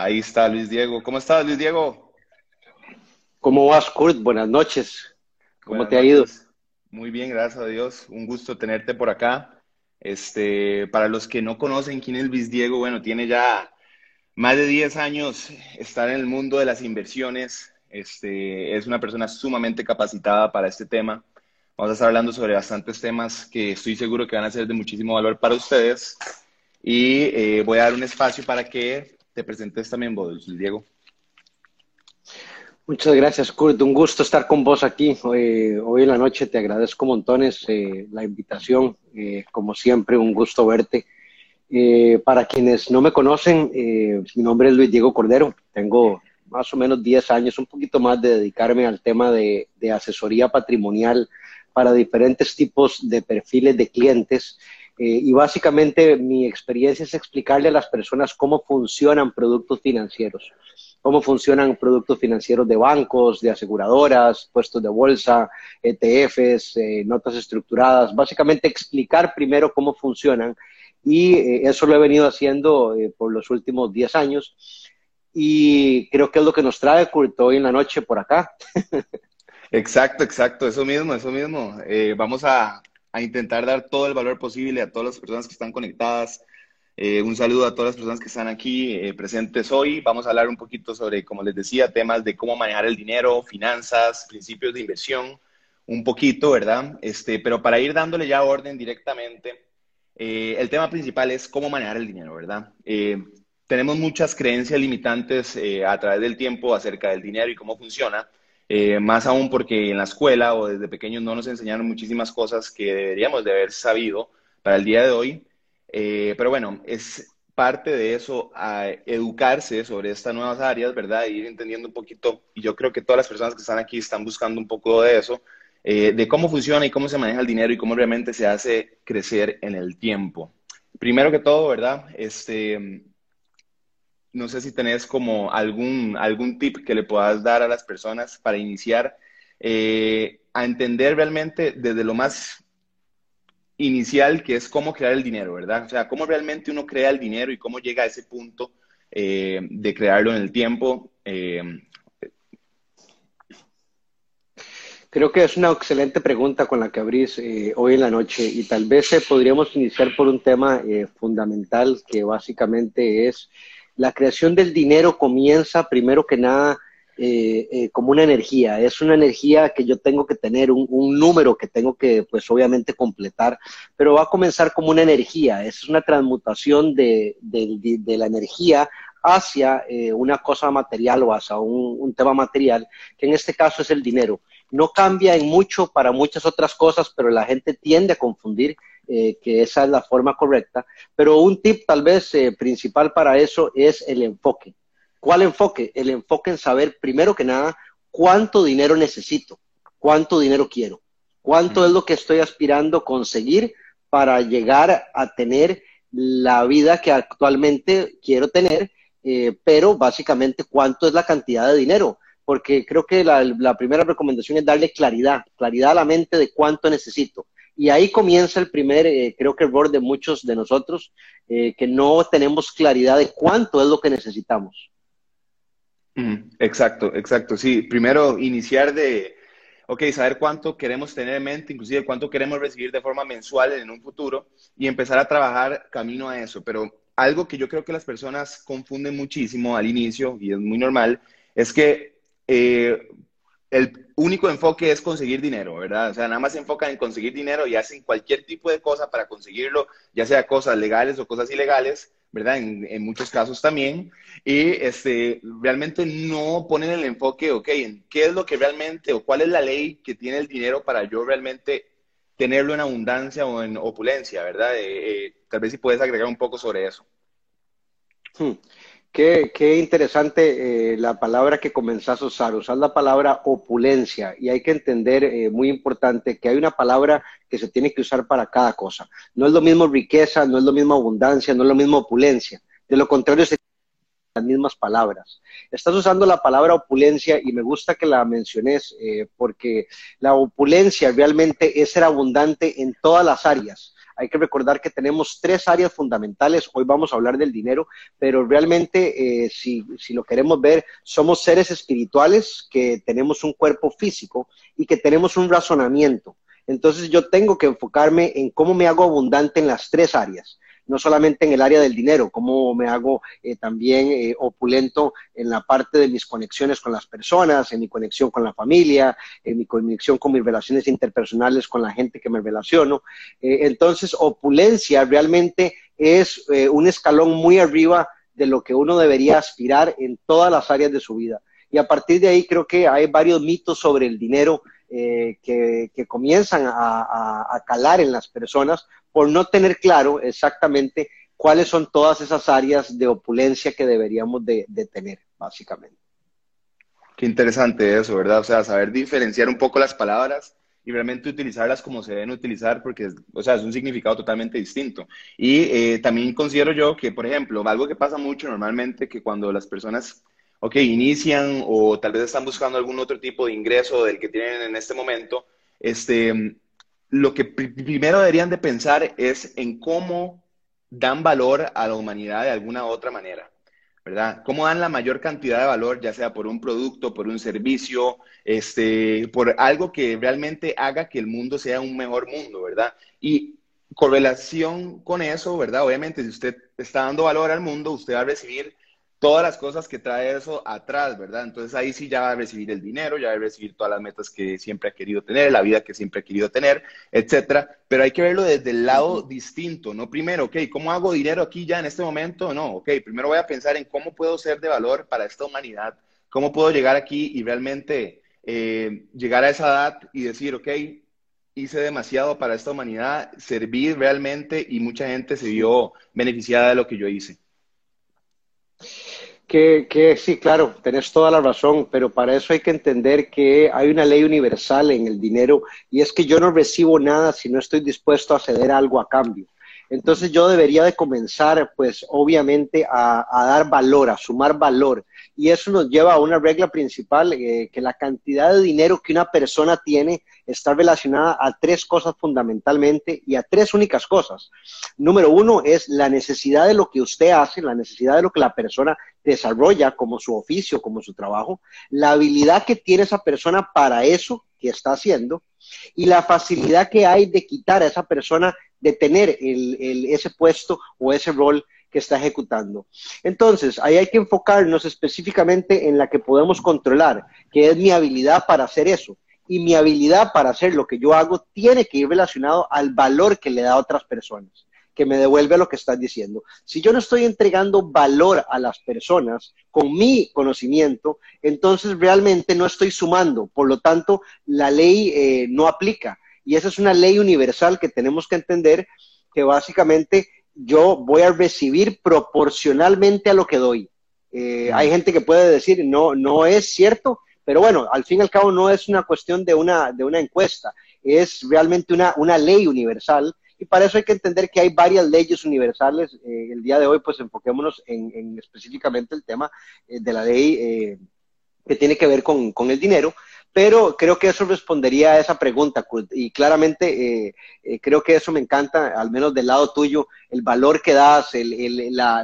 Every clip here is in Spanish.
Ahí está Luis Diego. ¿Cómo estás, Luis Diego? ¿Cómo vas, Kurt? Buenas noches. ¿Cómo te ha ido? Muy bien, gracias a Dios. Un gusto tenerte por acá. Este, para los que no conocen quién es Luis Diego, bueno, tiene ya más de 10 años estar en el mundo de las inversiones. Este, es una persona sumamente capacitada para este tema. Vamos a estar hablando sobre bastantes temas que estoy seguro que van a ser de muchísimo valor para ustedes. Y eh, voy a dar un espacio para que te presentes también vos, Diego. Muchas gracias, Kurt. Un gusto estar con vos aquí. Hoy, hoy en la noche te agradezco montones eh, la invitación. Eh, como siempre, un gusto verte. Eh, para quienes no me conocen, mi nombre es Luis Diego Cordero. Tengo más o menos 10 años, un poquito más de dedicarme al tema de asesoría patrimonial para diferentes tipos de perfiles de clientes. Y básicamente mi experiencia es explicarle a las personas cómo funcionan productos financieros cómo funcionan productos financieros de bancos, de aseguradoras, puestos de bolsa, ETFs, eh, notas estructuradas, básicamente explicar primero cómo funcionan y eh, eso lo he venido haciendo eh, por los últimos 10 años y creo que es lo que nos trae Kurt hoy en la noche por acá. Exacto, exacto, eso mismo, eso mismo. vamos a, a intentar dar todo el valor posible a todas las personas que están conectadas eh, un saludo a todas las personas que están aquí eh, presentes hoy. Vamos a hablar un poquito sobre, como les decía, temas de cómo manejar el dinero, finanzas, principios de inversión, un poquito, ¿verdad? Este, pero para ir dándole ya orden directamente, eh, el tema principal es cómo manejar el dinero, ¿verdad? tenemos muchas creencias limitantes a través del tiempo acerca del dinero y cómo funciona. Más aún porque en la escuela o desde pequeños no nos enseñaron muchísimas cosas que deberíamos de haber sabido para el día de hoy. Eh, pero bueno, es parte de eso, a educarse sobre estas nuevas áreas, ¿verdad? ir entendiendo un poquito, y yo creo que todas las personas que están aquí están buscando un poco de eso, eh, de cómo funciona y cómo se maneja el dinero y cómo realmente se hace crecer en el tiempo. Primero que todo, ¿verdad? Este, no sé si tenés como algún, algún tip que le puedas dar a las personas para iniciar eh, a entender realmente desde lo más inicial, que es cómo crear el dinero, ¿verdad? O sea, cómo realmente uno crea el dinero y cómo llega a ese punto eh, de crearlo en el tiempo. Eh. Creo que es una excelente pregunta con la que abrís hoy en la noche y tal vez podríamos iniciar por un tema fundamental que básicamente es la creación del dinero comienza primero que nada eh, eh, como una energía, es una energía que yo tengo que tener, un, número que tengo que, pues obviamente, completar, pero va a comenzar como una energía, es una transmutación de, la energía hacia eh, una cosa material o hacia un, tema material, que en este caso es el dinero. No cambia en mucho para muchas otras cosas, pero la gente tiende a confundir que esa es la forma correcta. Pero un tip tal vez principal para eso es el enfoque. ¿Cuál enfoque? El enfoque en saber, primero que nada, cuánto dinero necesito, cuánto dinero quiero, cuánto es lo que estoy aspirando a conseguir para llegar a tener la vida que actualmente quiero tener, eh, pero básicamente cuánto es la cantidad de dinero, porque creo que la, primera recomendación es darle claridad, claridad a la mente de cuánto necesito. Y ahí comienza el primer, eh, creo que error de muchos de nosotros, eh, que no tenemos claridad de cuánto es lo que necesitamos. Exacto, exacto. Sí, primero iniciar de, ok, saber cuánto queremos tener en mente, inclusive cuánto queremos recibir de forma mensual en un futuro y empezar a trabajar camino a eso. Pero algo que yo creo que las personas confunden muchísimo al inicio, y es muy normal, es que eh, el único enfoque es conseguir dinero, ¿verdad? O sea, nada más se enfocan en conseguir dinero y hacen cualquier tipo de cosa para conseguirlo, ya sea cosas legales o cosas ilegales, ¿verdad? En, muchos casos también. Y este, realmente no ponen el enfoque, ok, qué es lo que realmente o cuál es la ley que tiene el dinero para yo realmente tenerlo en abundancia o en opulencia, ¿verdad? Eh, eh, tal vez si puedes agregar un poco sobre eso. Hmm. Qué, interesante eh, la palabra que comenzás a usar. Usar la palabra opulencia y hay que entender, eh, muy importante, que hay una palabra que se tiene que usar para cada cosa. No es lo mismo riqueza, no es lo mismo abundancia, no es lo mismo opulencia. De lo contrario, se las mismas palabras. Estás usando la palabra opulencia y me gusta que la menciones eh, porque la opulencia realmente es ser abundante en todas las áreas hay que recordar que tenemos tres áreas fundamentales. Hoy vamos a hablar del dinero, pero realmente, eh, si, si lo queremos ver, somos seres espirituales que tenemos un cuerpo físico y que tenemos un razonamiento. Entonces yo tengo que enfocarme en cómo me hago abundante en las tres áreas no solamente en el área del dinero, cómo me hago eh, también eh, opulento en la parte de mis conexiones con las personas, en mi conexión con la familia, en mi conexión con mis relaciones interpersonales con la gente que me relaciono. Eh, entonces, opulencia realmente es un escalón muy arriba de lo que uno debería aspirar en todas las áreas de su vida. Y a partir de ahí creo que hay varios mitos sobre el dinero que, comienzan a, calar en las personas por no tener claro exactamente cuáles son todas esas áreas de opulencia que deberíamos de, tener, básicamente. Qué interesante eso, ¿verdad? O sea, saber diferenciar un poco las palabras y realmente utilizarlas como se deben utilizar, porque, o sea, es un significado totalmente distinto. Y eh, también considero yo que, por ejemplo, algo que pasa mucho normalmente, que cuando las personas, ok, inician o tal vez están buscando algún otro tipo de ingreso del que tienen en este momento, este, lo que primero deberían de pensar es en cómo dan valor a la humanidad de alguna u otra manera, ¿verdad? Cómo dan la mayor cantidad de valor, ya sea por un producto, por un servicio, este, por algo que realmente haga que el mundo sea un mejor mundo, ¿verdad? Y correlación con eso, ¿verdad? Obviamente, si usted está dando valor al mundo, usted va a recibir todas las cosas que trae eso atrás, ¿verdad? Entonces ahí sí ya va a recibir el dinero, ya va a recibir todas las metas que siempre ha querido tener, la vida que siempre ha querido tener, etcétera. Pero hay que verlo desde el lado distinto, no primero, ok, ¿cómo hago dinero aquí ya en este momento? No, ok, primero voy a pensar en cómo puedo ser de valor para esta humanidad, cómo puedo llegar aquí y realmente eh, llegar a esa edad y decir, ok, hice demasiado para esta humanidad, serví realmente y mucha gente se vio beneficiada de lo que yo hice. Que, sí, claro, tenés toda la razón, pero para eso hay que entender que hay una ley universal en el dinero y es que yo no recibo nada si no estoy dispuesto a ceder algo a cambio. Entonces yo debería de comenzar, pues obviamente, a, dar valor, a sumar valor. Y eso nos lleva a una regla principal, eh, que la cantidad de dinero que una persona tiene está relacionada a tres cosas fundamentalmente y a tres únicas cosas. Número uno es la necesidad de lo que usted hace, la necesidad de lo que la persona desarrolla como su oficio, como su trabajo, la habilidad que tiene esa persona para eso que está haciendo y la facilidad que hay de quitar a esa persona de tener ese puesto o ese rol que está ejecutando. Entonces, ahí hay que enfocarnos específicamente en la que podemos controlar, que es mi habilidad para hacer eso. Y mi habilidad para hacer lo que yo hago tiene que ir relacionado al valor que le da a otras personas que me devuelve lo que estás diciendo. Si yo no estoy entregando valor a las personas con mi conocimiento, entonces realmente no estoy sumando. Por lo tanto, la ley eh, no aplica. Y esa es una ley universal que tenemos que entender que básicamente yo voy a recibir proporcionalmente a lo que doy. Eh, hay gente que puede decir, no, no es cierto, pero bueno, al fin y al cabo no es una cuestión de una, de una encuesta, es realmente una, una ley universal y para eso hay que entender que hay varias leyes universales. Eh, el día de hoy, pues enfoquémonos en, específicamente el tema eh, de la ley eh, que tiene que ver con, el dinero. Pero creo que eso respondería a esa pregunta y claramente creo que eso me encanta, al menos del lado tuyo, el valor que das, el, la,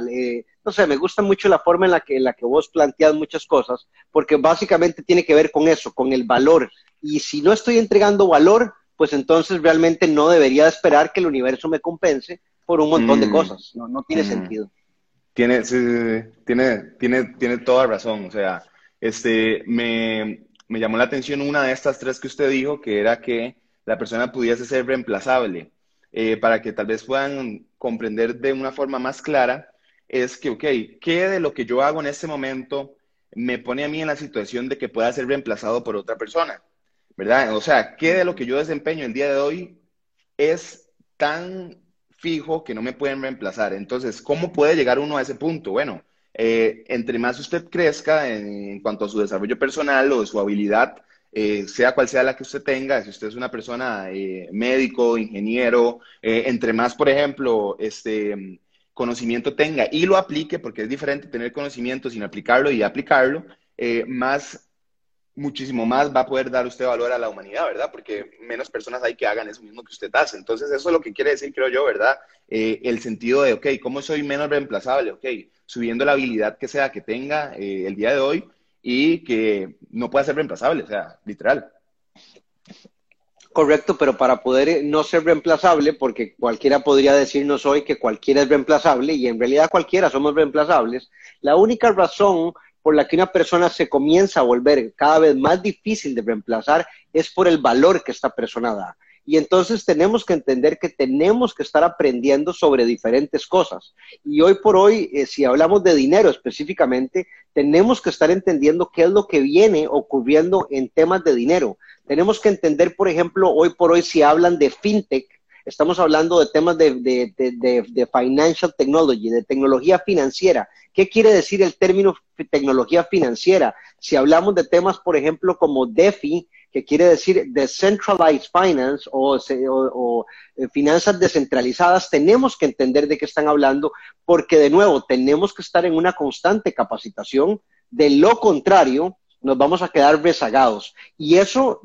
no sé, me gusta mucho la forma en la, que, en la que vos planteas muchas cosas, porque básicamente tiene que ver con eso, con el valor. Y si no estoy entregando valor, pues entonces realmente no debería esperar que el universo me compense por un montón de mm. cosas. No, no tiene mm. sentido. Tiene, tiene, tiene, tiene toda razón. O sea, este, me, me llamó la atención una de estas tres que usted dijo, que era que la persona pudiese ser reemplazable. Eh, para que tal vez puedan comprender de una forma más clara, es que, ok, ¿qué de lo que yo hago en este momento me pone a mí en la situación de que pueda ser reemplazado por otra persona? ¿verdad? O sea, ¿qué de lo que yo desempeño el día de hoy es tan fijo que no me pueden reemplazar? Entonces, ¿cómo puede llegar uno a ese punto? Bueno, eh, entre más usted crezca en, cuanto a su desarrollo personal o su habilidad, eh, sea cual sea la que usted tenga, si usted es una persona eh, médico, ingeniero, entre más, por ejemplo, este conocimiento tenga y lo aplique, porque es diferente tener conocimiento sin aplicarlo y aplicarlo, más muchísimo más va a poder dar usted valor a la humanidad, ¿verdad? Porque menos personas hay que hagan eso mismo que usted hace. Entonces, eso es lo que quiere decir, creo yo, ¿verdad? Eh, el sentido de, ok, ¿cómo soy menos reemplazable? Ok, subiendo la habilidad que sea que tenga eh, el día de hoy y que no pueda ser reemplazable, o sea, literal. Correcto, pero para poder eh, no ser reemplazable, porque cualquiera podría decirnos hoy que cualquiera es reemplazable y en realidad cualquiera somos reemplazables, la única razón por la que una persona se comienza a volver cada vez más difícil de reemplazar es por el valor que esta persona da. Y entonces tenemos que entender que tenemos que estar aprendiendo sobre diferentes cosas. Y hoy por hoy, eh, si hablamos de dinero específicamente, tenemos que estar entendiendo qué es lo que viene ocurriendo en temas de dinero. Tenemos que entender, por ejemplo, hoy por hoy, si hablan de fintech, estamos hablando de temas de, de, financial technology, de tecnología financiera. ¿Qué quiere decir el término tecnología financiera? Si hablamos de temas, por ejemplo, como DeFi, que quiere decir Decentralized Finance o, o, eh, finanzas descentralizadas, tenemos que entender de qué están hablando, porque de nuevo tenemos que estar en una constante capacitación. De lo contrario, nos vamos a quedar rezagados. Y eso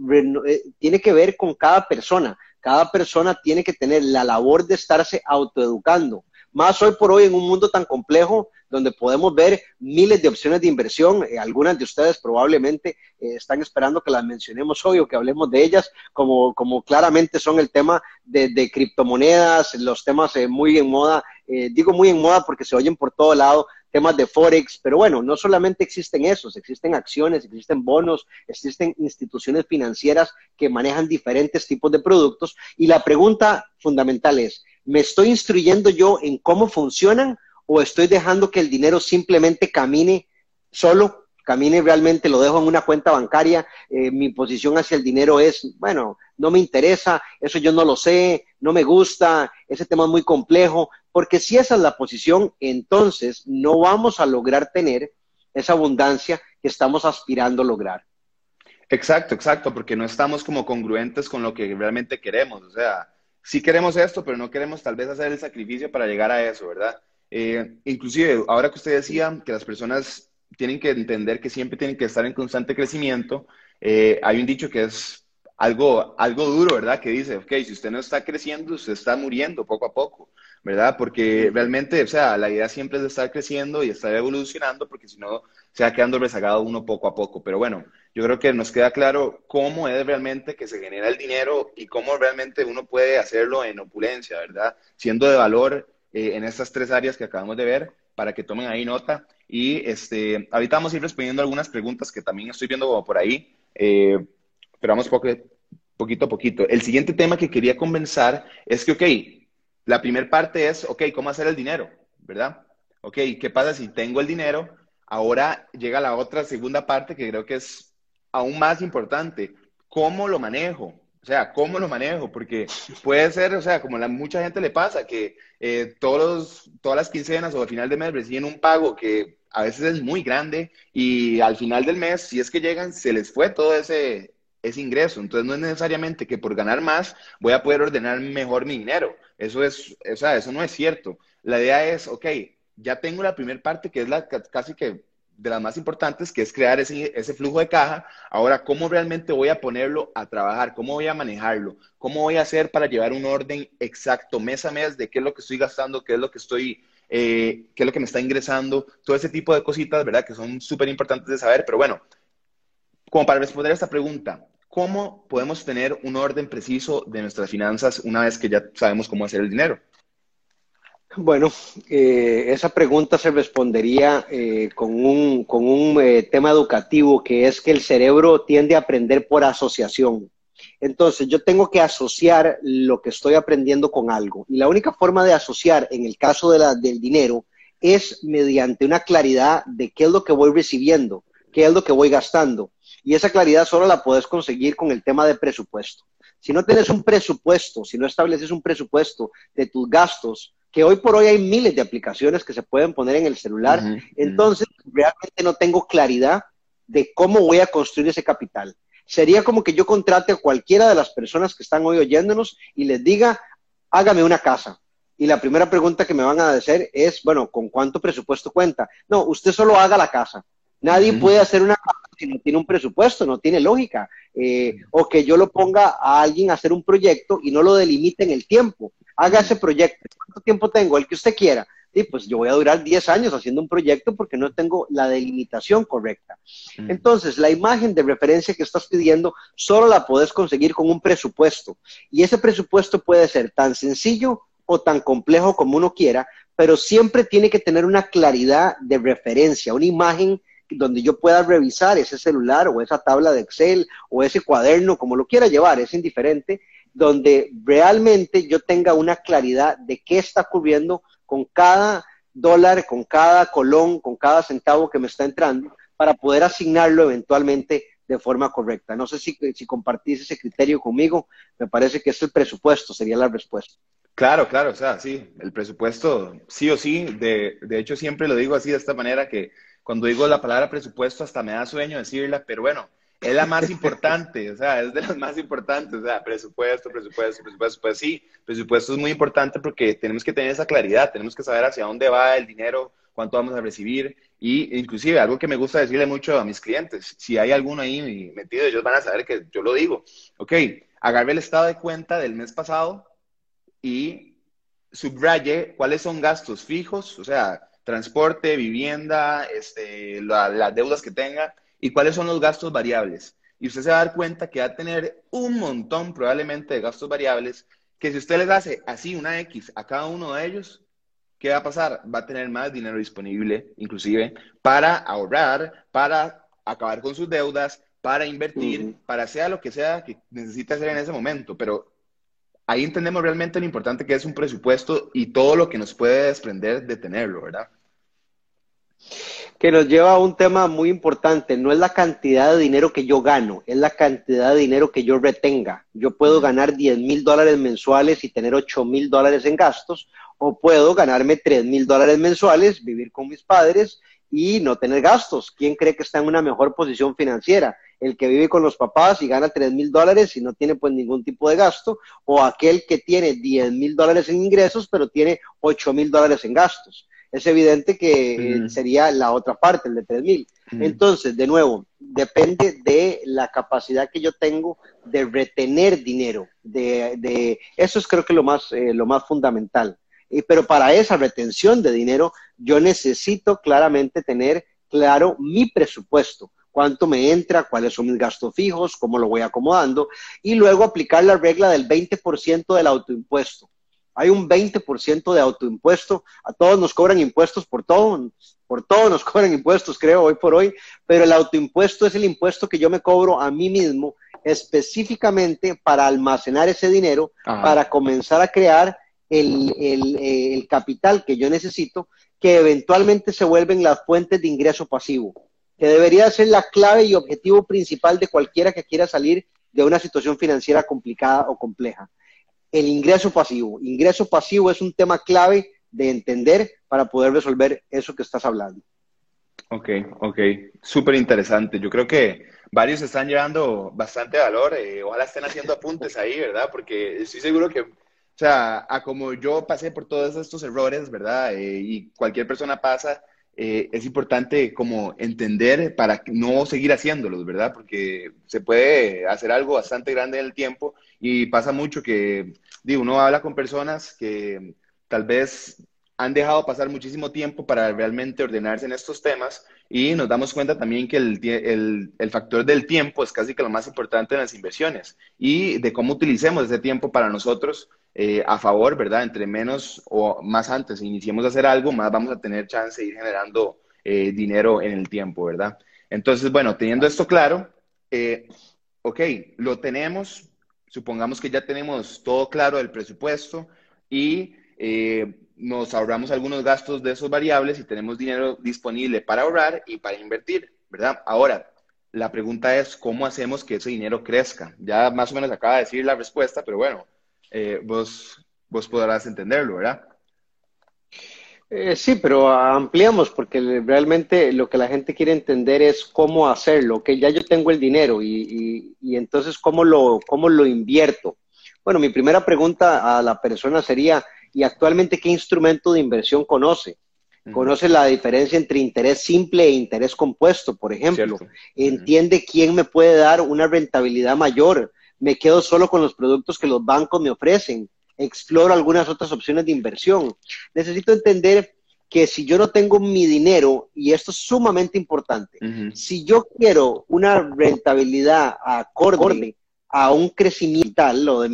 eh, tiene que ver con cada persona. Cada persona tiene que tener la labor de estarse autoeducando. Más hoy por hoy en un mundo tan complejo donde podemos ver miles de opciones de inversión. Eh, algunas de ustedes probablemente eh, están esperando que las mencionemos hoy o que hablemos de ellas, como, como claramente son el tema de, criptomonedas, los temas eh, muy en moda. digo muy en moda porque se oyen por todo lado, temas de Forex, pero bueno, no solamente existen esos, existen acciones, existen bonos, existen instituciones financieras que manejan diferentes tipos de productos y la pregunta fundamental es, ¿me estoy instruyendo yo en cómo funcionan o estoy dejando que el dinero simplemente camine solo? camine realmente, lo dejo en una cuenta bancaria, eh, mi posición hacia el dinero es, bueno, no me interesa, eso yo no lo sé, no me gusta, ese tema es muy complejo, porque si esa es la posición, entonces no vamos a lograr tener esa abundancia que estamos aspirando a lograr. Exacto, exacto, porque no estamos como congruentes con lo que realmente queremos. O sea, sí queremos esto, pero no queremos tal vez hacer el sacrificio para llegar a eso, ¿verdad? Eh, inclusive, ahora que usted decía que las personas tienen que entender que siempre tienen que estar en constante crecimiento, eh, hay un dicho que es algo, algo duro, ¿verdad? Que dice, ok, si usted no está creciendo, usted está muriendo poco a poco. ¿Verdad? Porque realmente, o sea, la idea siempre es de estar creciendo y estar evolucionando, porque si no, se va quedando rezagado uno poco a poco. Pero bueno, yo creo que nos queda claro cómo es realmente que se genera el dinero y cómo realmente uno puede hacerlo en opulencia, ¿verdad? Siendo de valor eh, en estas tres áreas que acabamos de ver, para que tomen ahí nota. Y este, ahorita vamos a ir respondiendo algunas preguntas que también estoy viendo por ahí, eh, pero vamos poco, poquito a poquito. El siguiente tema que quería comenzar es que, ok, la primera parte es, ok, ¿cómo hacer el dinero? ¿Verdad? Ok, ¿qué pasa si tengo el dinero? Ahora llega la otra segunda parte que creo que es aún más importante. ¿Cómo lo manejo? O sea, ¿cómo lo manejo? Porque puede ser, o sea, como a mucha gente le pasa, que eh, todos, todas las quincenas o al final de mes reciben un pago que a veces es muy grande y al final del mes, si es que llegan, se les fue todo ese, ese ingreso. Entonces no es necesariamente que por ganar más voy a poder ordenar mejor mi dinero. Eso es, o sea, eso no es cierto. La idea es, ok, ya tengo la primera parte que es la casi que de las más importantes, que es crear ese, ese, flujo de caja. Ahora, ¿cómo realmente voy a ponerlo a trabajar? ¿Cómo voy a manejarlo? ¿Cómo voy a hacer para llevar un orden exacto mes a mes de qué es lo que estoy gastando, qué es lo que estoy, eh, qué es lo que me está ingresando? Todo ese tipo de cositas, ¿verdad? Que son súper importantes de saber. Pero bueno, como para responder a esta pregunta, ¿cómo podemos tener un orden preciso de nuestras finanzas una vez que ya sabemos cómo hacer el dinero? Bueno, eh, esa pregunta se respondería eh, con un, con un eh, tema educativo que es que el cerebro tiende a aprender por asociación. Entonces, yo tengo que asociar lo que estoy aprendiendo con algo. Y la única forma de asociar en el caso de la, del dinero es mediante una claridad de qué es lo que voy recibiendo, qué es lo que voy gastando. Y esa claridad solo la puedes conseguir con el tema de presupuesto. Si no tienes un presupuesto, si no estableces un presupuesto de tus gastos, que hoy por hoy hay miles de aplicaciones que se pueden poner en el celular, entonces realmente no tengo claridad de cómo voy a construir ese capital. Sería como que yo contrate a cualquiera de las personas que están hoy oyéndonos y les diga, hágame una casa. Y la primera pregunta que me van a hacer es, bueno, ¿con cuánto presupuesto cuenta? No, usted solo haga la casa. Nadie puede hacer una casa si no tiene un presupuesto, no tiene lógica. Eh, o que yo lo ponga a alguien a hacer un proyecto y no lo delimite en el tiempo. Haga ese proyecto. ¿Cuánto tiempo tengo? El que usted quiera. Y pues yo voy a durar 10 años haciendo un proyecto porque no tengo la delimitación correcta. Entonces, la imagen de referencia que estás pidiendo solo la puedes conseguir con un presupuesto. Y ese presupuesto puede ser tan sencillo o tan complejo como uno quiera, pero siempre tiene que tener una claridad de referencia, una imagen donde yo pueda revisar ese celular o esa tabla de Excel o ese cuaderno, como lo quiera llevar, es indiferente, donde realmente yo tenga una claridad de qué está ocurriendo con cada dólar, con cada colón, con cada centavo que me está entrando, para poder asignarlo eventualmente de forma correcta. No sé si, si compartís ese criterio conmigo, me parece que es el presupuesto, sería la respuesta. Claro, claro, o sea, sí, el presupuesto, sí o sí, de, de hecho siempre lo digo así de esta manera que cuando digo la palabra presupuesto hasta me da sueño decirla, pero bueno, es la más importante, o sea, es de las más importantes, o sea, presupuesto, presupuesto, presupuesto, pues sí, presupuesto es muy importante porque tenemos que tener esa claridad, tenemos que saber hacia dónde va el dinero, cuánto vamos a recibir y inclusive algo que me gusta decirle mucho a mis clientes, si hay alguno ahí metido, ellos van a saber que yo lo digo, ok, agarre el estado de cuenta del mes pasado y subraye cuáles son gastos fijos, o sea, transporte, vivienda, este, las deudas que tenga y cuáles son los gastos variables. Y usted se va a dar cuenta que va a tener un montón probablemente de gastos variables que si usted les hace así una X a cada uno de ellos, ¿qué va a pasar? Va a tener más dinero disponible, inclusive, para ahorrar, para acabar con sus deudas, para invertir, para sea lo que sea que necesite hacer en ese momento. Pero ahí entendemos realmente lo importante que es un presupuesto y todo lo que nos puede desprender de tenerlo, ¿verdad? Que nos lleva a un tema muy importante. No es la cantidad de dinero que yo gano, es la cantidad de dinero que yo retenga. Yo puedo ganar 10 mil dólares mensuales y tener 8 mil dólares en gastos, o puedo ganarme 3 mil dólares mensuales, vivir con mis padres y no tener gastos. ¿Quién cree que está en una mejor posición financiera? El que vive con los papás y gana 3 mil dólares y no tiene pues ningún tipo de gasto, o aquel que tiene 10 mil dólares en ingresos pero tiene 8 mil dólares en gastos es evidente que eh, sería la otra parte, el de 3000. Entonces, de nuevo, depende de la capacidad que yo tengo de retener dinero. De, eso es creo que lo más, eh, lo más fundamental. pero para esa retención de dinero, yo necesito claramente tener claro mi presupuesto cuánto me entra, cuáles son mis gastos fijos, cómo lo voy acomodando, y luego aplicar la regla del 20% del autoimpuesto hay un 20% de autoimpuesto, a todos nos cobran impuestos por todo, por todo nos cobran impuestos, creo, hoy por hoy, pero el autoimpuesto es el impuesto que yo me cobro a mí mismo específicamente para almacenar ese dinero, para comenzar a crear el, el, capital que yo necesito, que eventualmente se vuelven las fuentes de ingreso pasivo, que debería ser la clave y objetivo principal de cualquiera que quiera salir de una situación financiera complicada o compleja el ingreso pasivo. Ingreso pasivo es un tema clave de entender para poder resolver eso que estás hablando. Ok, ok, súper interesante. Yo creo que varios están llevando bastante valor. Eh, ojalá estén haciendo apuntes ahí, ¿verdad? Porque estoy seguro que, o sea, a como yo pasé por todos estos errores, ¿verdad? Eh, y cualquier persona pasa, eh, es importante como entender para no seguir haciéndolos, ¿verdad? Porque se puede hacer algo bastante grande en el tiempo y pasa mucho que, digo, uno habla con personas que tal vez han dejado pasar muchísimo tiempo para realmente ordenarse en estos temas y nos damos cuenta también que el, el, factor del tiempo es casi que lo más importante en las inversiones y de cómo utilicemos ese tiempo para nosotros eh, a favor, ¿verdad? Entre menos o más antes iniciemos a hacer algo, más vamos a tener chance de ir generando eh, dinero en el tiempo, ¿verdad? Entonces, bueno, teniendo esto claro, eh, ok, lo tenemos, supongamos que ya tenemos todo claro del presupuesto y nos ahorramos algunos gastos de esos variables y tenemos dinero disponible para ahorrar y para invertir, ¿verdad? Ahora, la pregunta es, ¿cómo hacemos que ese dinero crezca? Ya más o menos acaba de decir la respuesta, pero bueno, eh, vos, vos podrás entenderlo, ¿verdad? Eh, sí, pero ampliamos porque realmente lo que la gente quiere entender es cómo hacerlo, que ya yo tengo el dinero y, y, entonces cómo lo, cómo lo invierto. Bueno, mi primera pregunta a la persona sería, ¿y actualmente qué instrumento de inversión conoce? conoce la diferencia entre interés simple e interés compuesto, por ejemplo, entiende quién me puede dar una rentabilidad mayor, me quedo solo con los productos que los bancos me ofrecen, exploro algunas otras opciones de inversión. Necesito entender que si yo no tengo mi dinero, y esto es sumamente importante, si yo quiero una rentabilidad acorde a un crecimiento tal, o de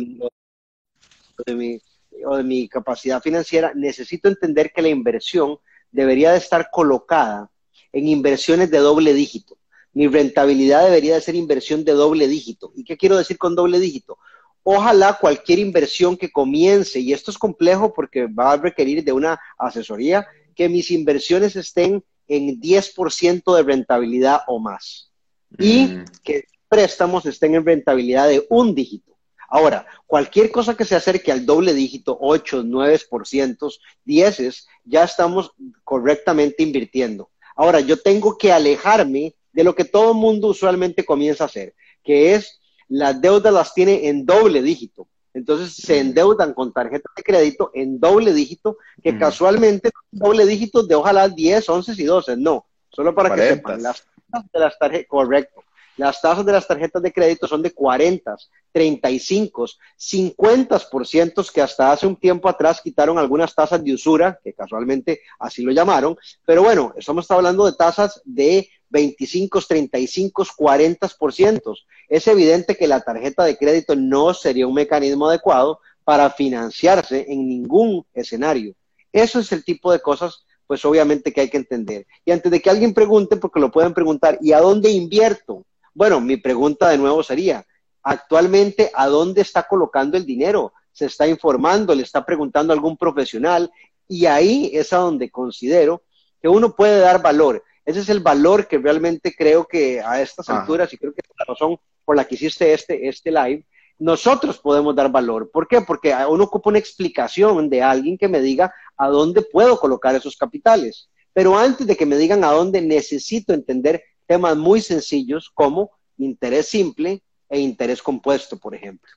mi, o de mi capacidad financiera, necesito entender que la inversión debería de estar colocada en inversiones de doble dígito. Mi rentabilidad debería de ser inversión de doble dígito. ¿Y qué quiero decir con doble dígito? Ojalá cualquier inversión que comience, y esto es complejo porque va a requerir de una asesoría, que mis inversiones estén en 10% de rentabilidad o más. Y mm. que préstamos estén en rentabilidad de un dígito. Ahora, cualquier cosa que se acerque al doble dígito, 8, 9%, 10, ya estamos correctamente invirtiendo. Ahora, yo tengo que alejarme de lo que todo el mundo usualmente comienza a hacer, que es las deudas las tiene en doble dígito. Entonces se endeudan con tarjetas de crédito en doble dígito, que casualmente doble dígito de ojalá 10, 11 y 12. No, solo para que sepan, las de las tarjetas, correcto. Las tasas de las tarjetas de crédito son de 40, 35, 50% que hasta hace un tiempo atrás quitaron algunas tasas de usura, que casualmente así lo llamaron, pero bueno, estamos hablando de tasas de 25, 35, 40%. Es evidente que la tarjeta de crédito no sería un mecanismo adecuado para financiarse en ningún escenario. Eso es el tipo de cosas, pues obviamente que hay que entender. Y antes de que alguien pregunte, porque lo pueden preguntar, ¿y a dónde invierto? Bueno, mi pregunta de nuevo sería, actualmente, ¿a dónde está colocando el dinero? ¿Se está informando? ¿Le está preguntando a algún profesional? Y ahí es a donde considero que uno puede dar valor. Ese es el valor que realmente creo que a estas alturas, y creo que es la razón por la que hiciste este, este live, nosotros podemos dar valor. ¿Por qué? Porque uno ocupa una explicación de alguien que me diga a dónde puedo colocar esos capitales. Pero antes de que me digan a dónde, necesito entender temas muy sencillos como interés simple e interés compuesto, por ejemplo.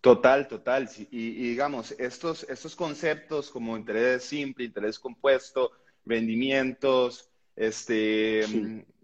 Total, total. Y, digamos, estos, estos conceptos como interés simple, interés compuesto, rendimientos, este,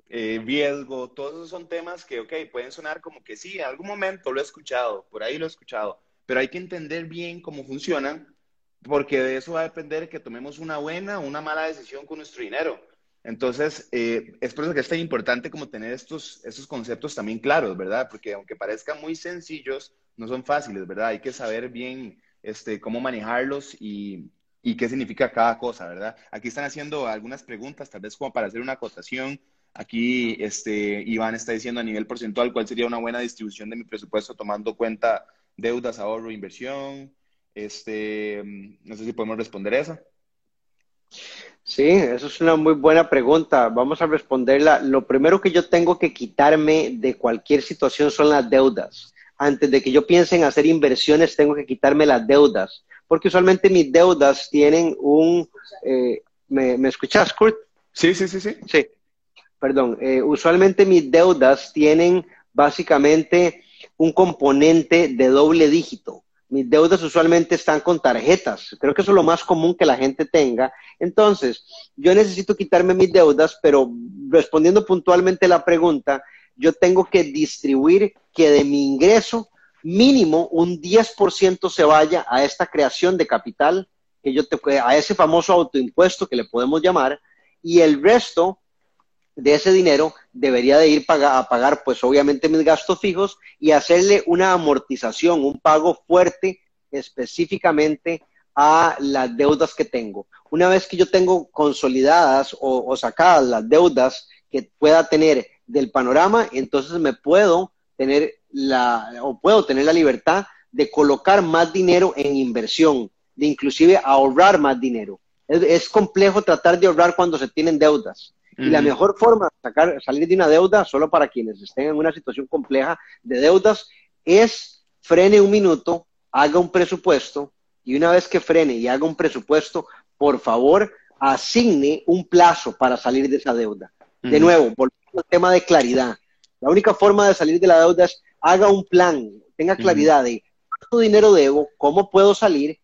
eh, riesgo, todos esos son temas que, ok, pueden sonar como que sí, en algún momento lo he escuchado, por ahí lo he escuchado, pero hay que entender bien cómo funcionan, porque de eso va a depender que tomemos una buena o una mala decisión con nuestro dinero. Entonces, eh, es por eso que es tan importante como tener estos, estos conceptos también claros, ¿verdad? Porque aunque parezcan muy sencillos, no son fáciles, ¿verdad? Hay que saber bien este, cómo manejarlos y, y qué significa cada cosa, ¿verdad? Aquí están haciendo algunas preguntas, tal vez como para hacer una acotación. Aquí este, Iván está diciendo a nivel porcentual cuál sería una buena distribución de mi presupuesto tomando cuenta deudas, ahorro, inversión. Este, no sé si podemos responder eso. Sí, eso es una muy buena pregunta. Vamos a responderla. Lo primero que yo tengo que quitarme de cualquier situación son las deudas. Antes de que yo piense en hacer inversiones, tengo que quitarme las deudas. Porque usualmente mis deudas tienen un... Eh, ¿me, escuchas, Kurt? Sí, sí, sí, sí. Sí, perdón. Eh, usualmente mis deudas tienen básicamente un componente de doble dígito mis deudas usualmente están con tarjetas. Creo que eso es lo más común que la gente tenga. Entonces, yo necesito quitarme mis deudas, pero respondiendo puntualmente la pregunta, yo tengo que distribuir que de mi ingreso mínimo un 10% se vaya a esta creación de capital, que yo te, a ese famoso autoimpuesto que le podemos llamar, y el resto de ese dinero debería de ir a pagar, pues obviamente mis gastos fijos y hacerle una amortización, un pago fuerte específicamente a las deudas que tengo. Una vez que yo tengo consolidadas o, sacadas las deudas que pueda tener del panorama, entonces me puedo tener la, o puedo tener la libertad de colocar más dinero en inversión, de inclusive ahorrar más dinero. es complejo tratar de ahorrar cuando se tienen deudas y la mejor forma de sacar, salir de una deuda, solo para quienes estén en una situación compleja de deudas, es frene un minuto, haga un presupuesto y una vez que frene y haga un presupuesto, por favor, asigne un plazo para salir de esa deuda. De nuevo, volvemos al tema de claridad. La única forma de salir de la deuda es haga un plan, tenga claridad de cuánto dinero debo, cómo puedo salir,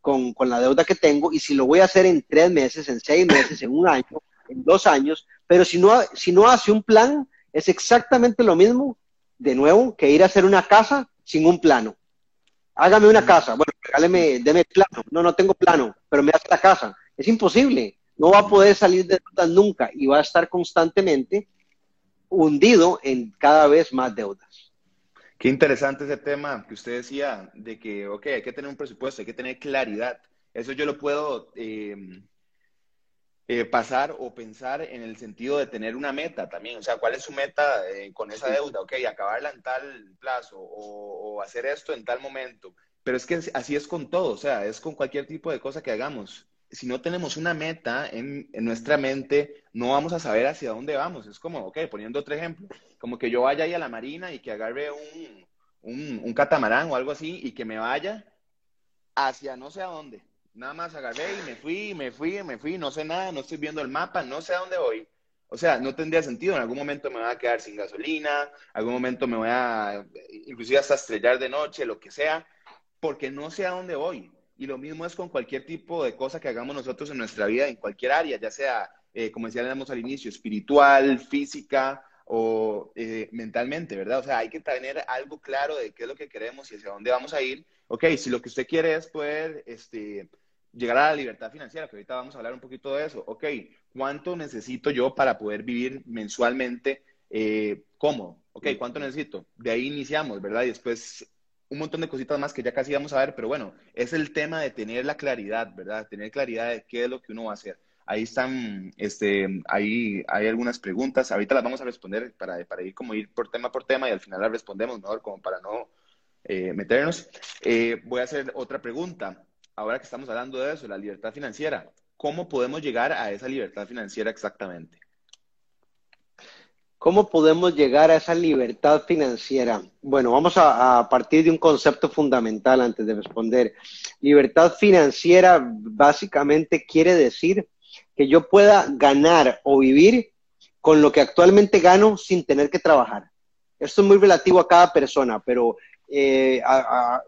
con, con, la deuda que tengo y si lo voy a hacer en tres meses, en seis meses, en un año, en dos años, pero si no, si no hace un plan, es exactamente lo mismo, de nuevo, que ir a hacer una casa sin un plano. Hágame una casa, bueno, regáleme, deme plano. No, no tengo plano, pero me hace la casa. Es imposible. No va a poder salir de deudas nunca y va a estar constantemente hundido en cada vez más deudas. Qué interesante ese tema que usted decía de que, ok, hay que tener un presupuesto, hay que tener claridad. Eso yo lo puedo eh, eh, pasar o pensar en el sentido de tener una meta también. O sea, ¿cuál es su meta eh, con esa deuda? Ok, acabarla en tal plazo o, hacer esto en tal momento. Pero es que así es con todo, o sea, es con cualquier tipo de cosa que hagamos. Si no tenemos una meta en, nuestra mente, no vamos a saber hacia dónde vamos. Es como, ok, poniendo otro ejemplo, como que yo vaya ahí a la marina y que agarre un, un, un catamarán o algo así y que me vaya hacia no sé a dónde Nada más agarré y me fui, me fui, me fui, no sé nada, no estoy viendo el mapa, no sé a dónde voy. O sea, no tendría sentido. En algún momento me voy a quedar sin gasolina, algún momento me voy a, inclusive hasta estrellar de noche, lo que sea, porque no sé a dónde voy. Y lo mismo es con cualquier tipo de cosa que hagamos nosotros en nuestra vida, en cualquier área, ya sea, eh, como decíamos al inicio, espiritual, física o eh, mentalmente, ¿verdad? O sea, hay que tener algo claro de qué es lo que queremos y hacia dónde vamos a ir. Ok, si lo que usted quiere es poder, este, llegar a la libertad financiera, que ahorita vamos a hablar un poquito de eso. Ok, ¿cuánto necesito yo para poder vivir mensualmente eh, cómodo? Ok, ¿cuánto necesito? De ahí iniciamos, ¿verdad? Y después un montón de cositas más que ya casi vamos a ver, pero bueno, es el tema de tener la claridad, ¿verdad? Tener claridad de qué es lo que uno va a hacer. Ahí están, este, ahí hay algunas preguntas, ahorita las vamos a responder para, para ir como ir por tema por tema y al final las respondemos mejor como para no eh, meternos. Eh, voy a hacer otra pregunta ahora que estamos hablando de eso, la libertad financiera, ¿cómo podemos llegar a esa libertad financiera exactamente? ¿Cómo podemos llegar a esa libertad financiera? Bueno, vamos a, partir de un concepto fundamental antes de responder. Libertad financiera básicamente quiere decir que yo pueda ganar o vivir con lo que actualmente gano sin tener que trabajar. Esto es muy relativo a cada persona, pero eh,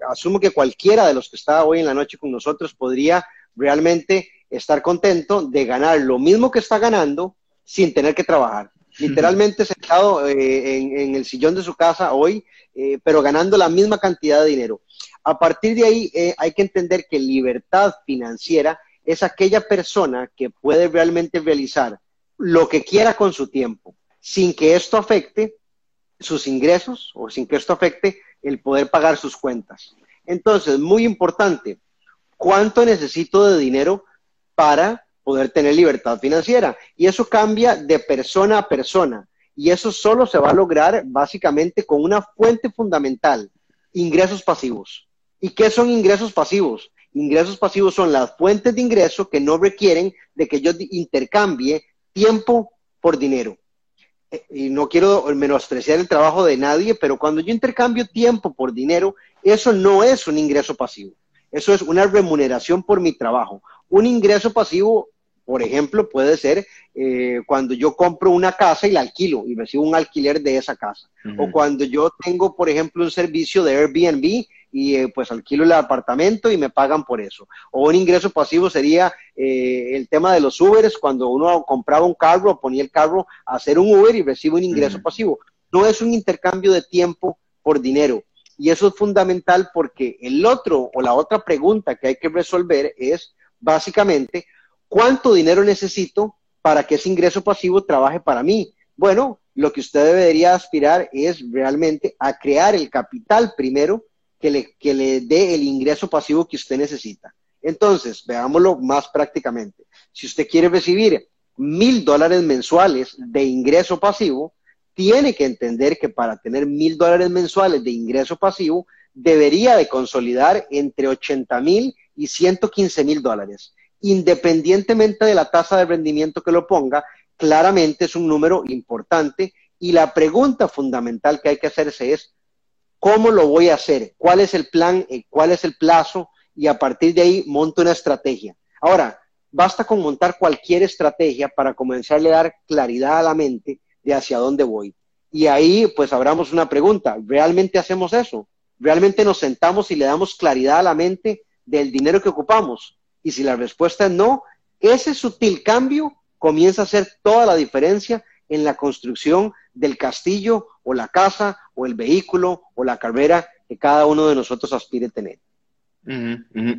asumo que cualquiera de los que está hoy en la noche con nosotros podría realmente estar contento de ganar lo mismo que está ganando sin tener que trabajar. Literalmente sentado eh, en, el sillón de su casa hoy, eh, pero ganando la misma cantidad de dinero. A partir de ahí hay que entender que libertad financiera es aquella persona que puede realmente realizar lo que quiera con su tiempo, sin que esto afecte sus ingresos o sin que esto afecte el poder pagar sus cuentas. Entonces, muy importante, ¿cuánto necesito de dinero para poder tener libertad financiera? Y eso cambia de persona a persona. Y eso solo se va a lograr básicamente con una fuente fundamental, ingresos pasivos. ¿Y qué son ingresos pasivos? Ingresos pasivos son las fuentes de ingreso que no requieren de que yo intercambie tiempo por dinero y no quiero menospreciar el trabajo de nadie, pero cuando yo intercambio tiempo por dinero, eso no es un ingreso pasivo. Eso es una remuneración por mi trabajo. Un ingreso pasivo, por ejemplo, puede ser eh, cuando yo compro una casa y la alquilo y recibo un alquiler de esa casa. O cuando yo tengo, por ejemplo, un servicio de Airbnb y eh, pues alquilo el apartamento y me pagan por eso. O un ingreso pasivo sería eh, el tema de los Uberes, cuando uno compraba un carro, ponía el carro a hacer un Uber y recibe un ingreso pasivo. No es un intercambio de tiempo por dinero. Y eso es fundamental porque el otro o la otra pregunta que hay que resolver es básicamente, ¿cuánto dinero necesito para que ese ingreso pasivo trabaje para mí? Bueno, lo que usted debería aspirar es realmente a crear el capital primero que le, que le dé el ingreso pasivo que usted necesita. Entonces, veámoslo más prácticamente. Si usted quiere recibir mil dólares mensuales de ingreso pasivo, tiene que entender que para tener mil dólares mensuales de ingreso pasivo, debería de consolidar entre 80 mil y 115 mil dólares. Independientemente de la tasa de rendimiento que lo ponga, claramente es un número importante y la pregunta fundamental que hay que hacerse es, ¿Cómo lo voy a hacer? ¿Cuál es el plan? Eh, ¿Cuál es el plazo? Y a partir de ahí monto una estrategia. Ahora, basta con montar cualquier estrategia para comenzarle a dar claridad a la mente de hacia dónde voy. Y ahí, pues, abramos una pregunta. ¿Realmente hacemos eso? ¿Realmente nos sentamos y le damos claridad a la mente del dinero que ocupamos? Y si la respuesta es no, ese sutil cambio comienza a hacer toda la diferencia en la construcción del castillo o la casa o el vehículo o la carrera que cada uno de nosotros aspire a tener.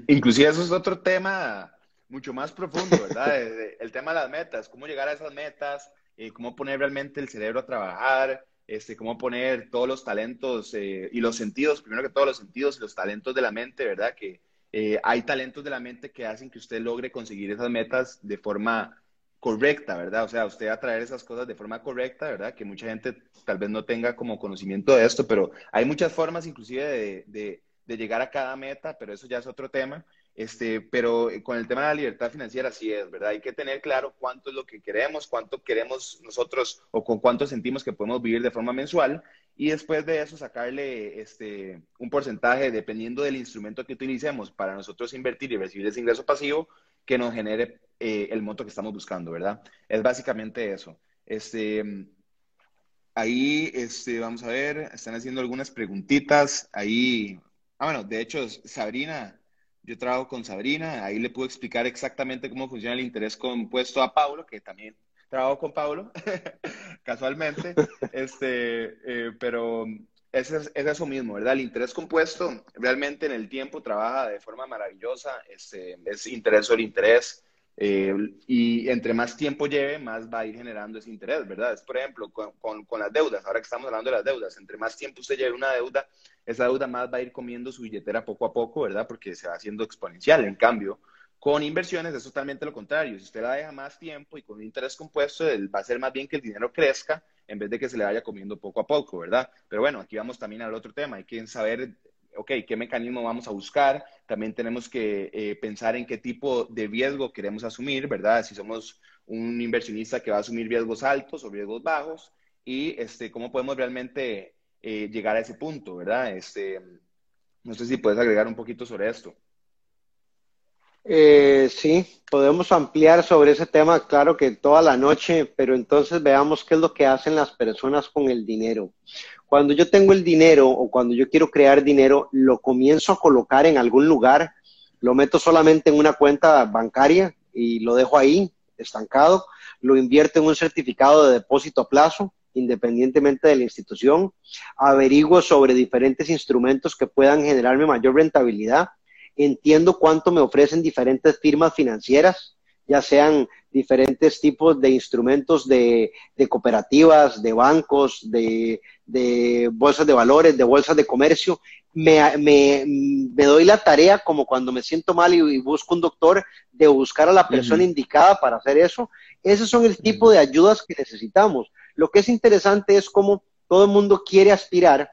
Inclusive eso es otro tema mucho más profundo, ¿verdad? el tema de las metas, cómo llegar a esas metas, eh, cómo poner realmente el cerebro a trabajar, este, cómo poner todos los talentos eh, y los sentidos, primero que todos los sentidos y los talentos de la mente, ¿verdad? Que eh, hay talentos de la mente que hacen que usted logre conseguir esas metas de forma correcta, ¿verdad? O sea, usted atraer esas cosas de forma correcta, ¿verdad? Que mucha gente tal vez no tenga como conocimiento de esto, pero hay muchas formas inclusive de, de llegar a cada meta, pero eso ya es otro tema. Este, pero con el tema de la libertad financiera sí es, ¿verdad? Hay que tener claro cuánto es lo que queremos, cuánto queremos nosotros o con cuánto sentimos que podemos vivir de forma mensual y después de eso sacarle este, un porcentaje dependiendo del instrumento que utilicemos para nosotros invertir y recibir ese ingreso pasivo que nos genere eh, el monto que estamos buscando, ¿verdad? Es básicamente eso. Este, ahí, este, vamos a ver, están haciendo algunas preguntitas. Ahí, ah, bueno, de hecho, Sabrina yo trabajo con Sabrina, ahí le puedo explicar exactamente cómo funciona el interés compuesto a Pablo, que también trabajo con Pablo, casualmente, este, eh, pero es, es, eso mismo, ¿verdad? El interés compuesto realmente en el tiempo trabaja de forma maravillosa, este, es interés sobre interés, eh, y entre más tiempo lleve, más va a ir generando ese interés, ¿verdad? Es, por ejemplo, con, con, las deudas, ahora que estamos hablando de las deudas, entre más tiempo usted lleve una deuda, esa deuda más va a ir comiendo su billetera poco a poco, ¿verdad? Porque se va haciendo exponencial. En cambio, con inversiones es totalmente lo contrario. Si usted la deja más tiempo y con un interés compuesto, va a ser más bien que el dinero crezca en vez de que se le vaya comiendo poco a poco, ¿verdad? Pero bueno, aquí vamos también al otro tema. Hay que saber ok, ¿qué mecanismo vamos a buscar? También tenemos que eh, pensar en qué tipo de riesgo queremos asumir, ¿verdad? Si somos un inversionista que va a asumir riesgos altos o riesgos bajos y este, cómo podemos realmente eh, llegar a ese punto, ¿verdad? Este, no sé si puedes agregar un poquito sobre esto. Eh, sí, podemos ampliar sobre ese tema, claro que toda la noche, pero entonces veamos qué es lo que hacen las personas con el dinero. Cuando yo tengo el dinero o cuando yo quiero crear dinero, lo comienzo a colocar en algún lugar, lo meto solamente en una cuenta bancaria y lo dejo ahí estancado, lo invierto en un certificado de depósito a plazo, independientemente de la institución, averiguo sobre diferentes instrumentos que puedan generarme mayor rentabilidad entiendo cuánto me ofrecen diferentes firmas financieras, ya sean diferentes tipos de instrumentos de, cooperativas, de bancos, de, bolsas de valores, de bolsas de comercio. Me, doy la tarea, como cuando me siento mal y, busco un doctor, de buscar a la persona indicada para hacer eso. Esos son el tipo de ayudas que necesitamos. Lo que es interesante es cómo todo el mundo quiere aspirar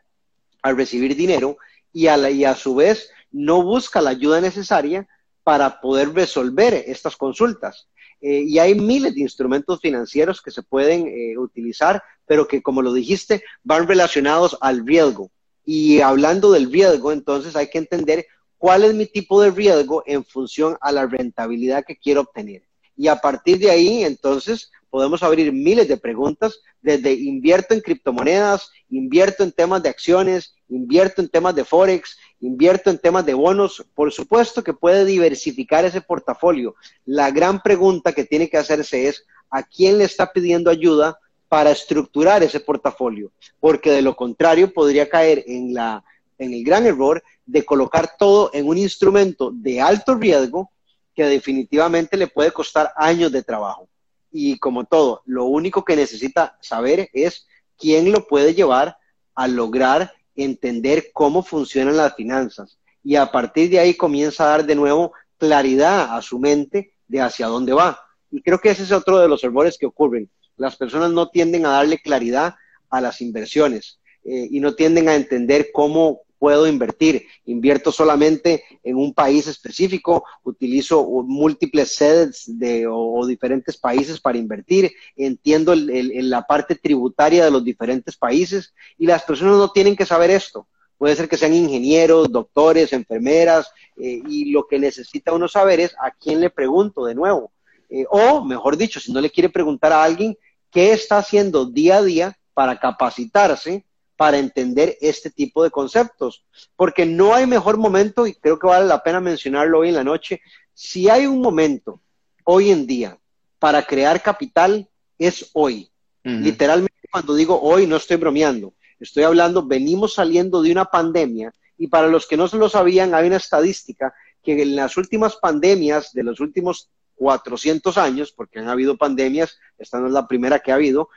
a recibir dinero y a, y a su vez no busca la ayuda necesaria para poder resolver estas consultas. Eh, y hay miles de instrumentos financieros que se pueden eh, utilizar, pero que, como lo dijiste, van relacionados al riesgo. Y hablando del riesgo, entonces hay que entender cuál es mi tipo de riesgo en función a la rentabilidad que quiero obtener. Y a partir de ahí, entonces, podemos abrir miles de preguntas, desde invierto en criptomonedas, invierto en temas de acciones, invierto en temas de forex, invierto en temas de bonos. Por supuesto que puede diversificar ese portafolio. La gran pregunta que tiene que hacerse es, ¿a quién le está pidiendo ayuda para estructurar ese portafolio? Porque de lo contrario podría caer en, la, en el gran error de colocar todo en un instrumento de alto riesgo que definitivamente le puede costar años de trabajo. Y como todo, lo único que necesita saber es quién lo puede llevar a lograr entender cómo funcionan las finanzas. Y a partir de ahí comienza a dar de nuevo claridad a su mente de hacia dónde va. Y creo que ese es otro de los errores que ocurren. Las personas no tienden a darle claridad a las inversiones eh, y no tienden a entender cómo puedo invertir. Invierto solamente en un país específico, utilizo múltiples sedes de, o, diferentes países para invertir, entiendo la parte tributaria de los diferentes países y las personas no tienen que saber esto. Puede ser que sean ingenieros, doctores, enfermeras, eh, y lo que necesita uno saber es a quién le pregunto de nuevo. Eh, o, mejor dicho, si no le quiere preguntar a alguien, ¿qué está haciendo día a día para capacitarse para entender este tipo de conceptos, porque no hay mejor momento, y creo que vale la pena mencionarlo hoy en la noche, si hay un momento hoy en día para crear capital, es hoy. Literalmente cuando digo hoy no estoy bromeando, estoy hablando, venimos saliendo de una pandemia y para los que no se lo sabían, hay una estadística que en las últimas pandemias de los últimos 400 años, porque han habido pandemias, esta no es la primera que ha habido,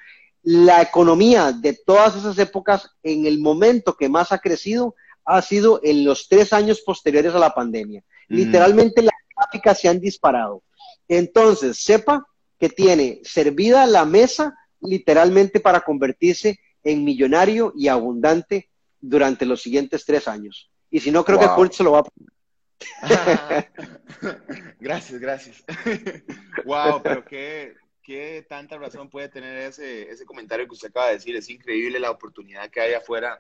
la economía de todas esas épocas, en el momento que más ha crecido, ha sido en los tres años posteriores a la pandemia. Literalmente las gráficas se han disparado. Entonces, sepa que tiene servida la mesa literalmente para convertirse en millonario y abundante durante los siguientes tres años. Y si no, creo que Kurt se lo va a gracias, gracias. wow, pero qué, qué tanta razón puede tener ese, ese comentario que usted acaba de decir. Es increíble la oportunidad que hay afuera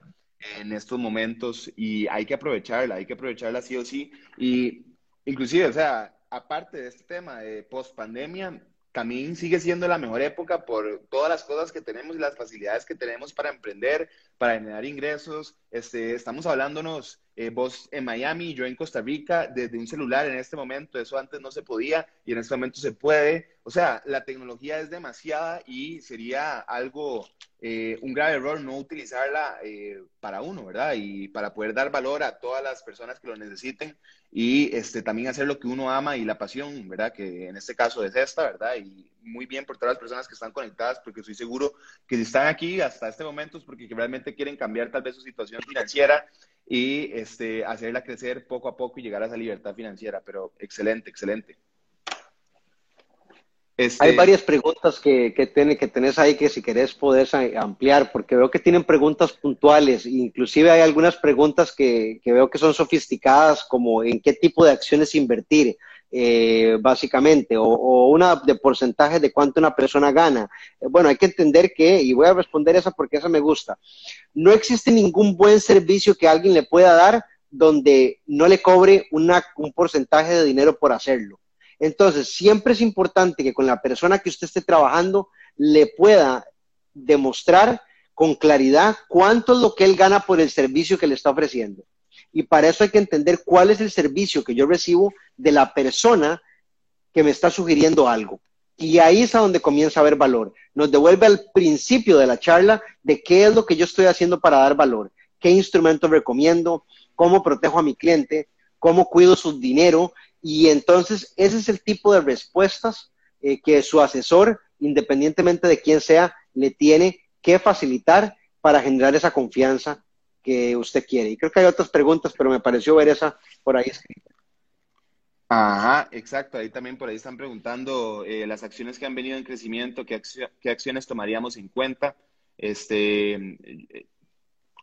en estos momentos y hay que aprovecharla, hay que aprovecharla sí o sí. Y inclusive, o sea, aparte de este tema de post pandemia, también sigue siendo la mejor época por todas las cosas que tenemos y las facilidades que tenemos para emprender, para generar ingresos. Este, estamos hablándonos, eh, vos en Miami, yo en Costa Rica, desde un celular en este momento. Eso antes no se podía y en este momento se puede. O sea, la tecnología es demasiada y sería algo, eh, un grave error no utilizarla eh, para uno, ¿verdad? Y para poder dar valor a todas las personas que lo necesiten y este, también hacer lo que uno ama y la pasión, ¿verdad? Que en este caso es esta, ¿verdad? Y muy bien por todas las personas que están conectadas, porque estoy seguro que si están aquí hasta este momento es porque realmente quieren cambiar tal vez su situación financiera y este, hacerla crecer poco a poco y llegar a esa libertad financiera. Pero excelente, excelente. Este... Hay varias preguntas que, que, que tenés ahí que si querés podés ampliar, porque veo que tienen preguntas puntuales, inclusive hay algunas preguntas que, que veo que son sofisticadas, como en qué tipo de acciones invertir, eh, básicamente, o, o, una de porcentaje de cuánto una persona gana. Eh, bueno, hay que entender que, y voy a responder esa porque esa me gusta, no existe ningún buen servicio que alguien le pueda dar donde no le cobre una, un porcentaje de dinero por hacerlo. Entonces, siempre es importante que con la persona que usted esté trabajando le pueda demostrar con claridad cuánto es lo que él gana por el servicio que le está ofreciendo. Y para eso hay que entender cuál es el servicio que yo recibo de la persona que me está sugiriendo algo. Y ahí es a donde comienza a haber valor. Nos devuelve al principio de la charla de qué es lo que yo estoy haciendo para dar valor, qué instrumentos recomiendo, cómo protejo a mi cliente, cómo cuido su dinero y entonces ese es el tipo de respuestas eh, que su asesor, independientemente de quién sea, le tiene que facilitar para generar esa confianza que usted quiere. Y creo que hay otras preguntas, pero me pareció ver esa por ahí escrita. Ajá, exacto. Ahí también por ahí están preguntando eh, las acciones que han venido en crecimiento, qué, qué acciones tomaríamos en cuenta. Este, eh,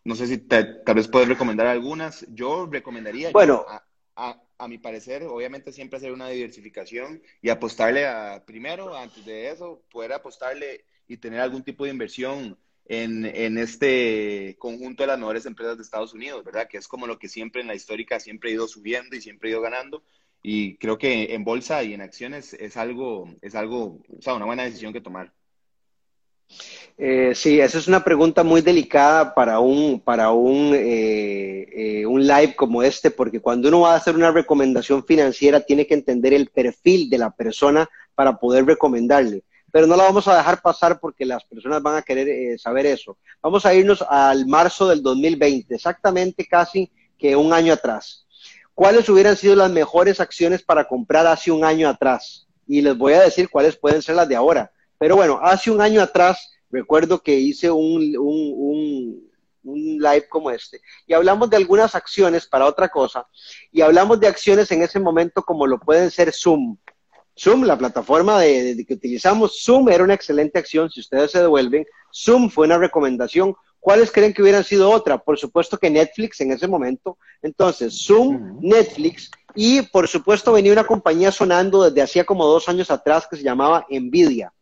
no sé si tal vez puedes recomendar algunas. Yo recomendaría. Bueno, a, a mi parecer, obviamente siempre hacer una diversificación y apostarle a, primero, antes de eso, poder apostarle y tener algún tipo de inversión en, en, este conjunto de las mejores empresas de Estados Unidos, ¿verdad? Que es como lo que siempre en la histórica siempre ha ido subiendo y siempre ha ido ganando. Y creo que en bolsa y en acciones es algo, es algo, o sea, una buena decisión que tomar. Eh, sí, esa es una pregunta muy delicada para un, para un, eh, eh, un live como este, porque cuando uno va a hacer una recomendación financiera tiene que entender el perfil de la persona para poder recomendarle. Pero no la vamos a dejar pasar porque las personas van a querer eh, saber eso. Vamos a irnos al marzo del 2020, exactamente casi que un año atrás. ¿Cuáles hubieran sido las mejores acciones para comprar hace un año atrás? Y les voy a decir cuáles pueden ser las de ahora. Pero bueno, hace un año atrás recuerdo que hice un, un, un, live como este y hablamos de algunas acciones para otra cosa y hablamos de acciones en ese momento como lo pueden ser Zoom. Zoom, la plataforma de, que utilizamos, Zoom era una excelente acción, si ustedes se devuelven, Zoom fue una recomendación. ¿Cuáles creen que hubieran sido otra? Por supuesto que Netflix en ese momento. Entonces, Zoom, Netflix y por supuesto venía una compañía sonando desde hacía como dos años atrás que se llamaba Nvidia.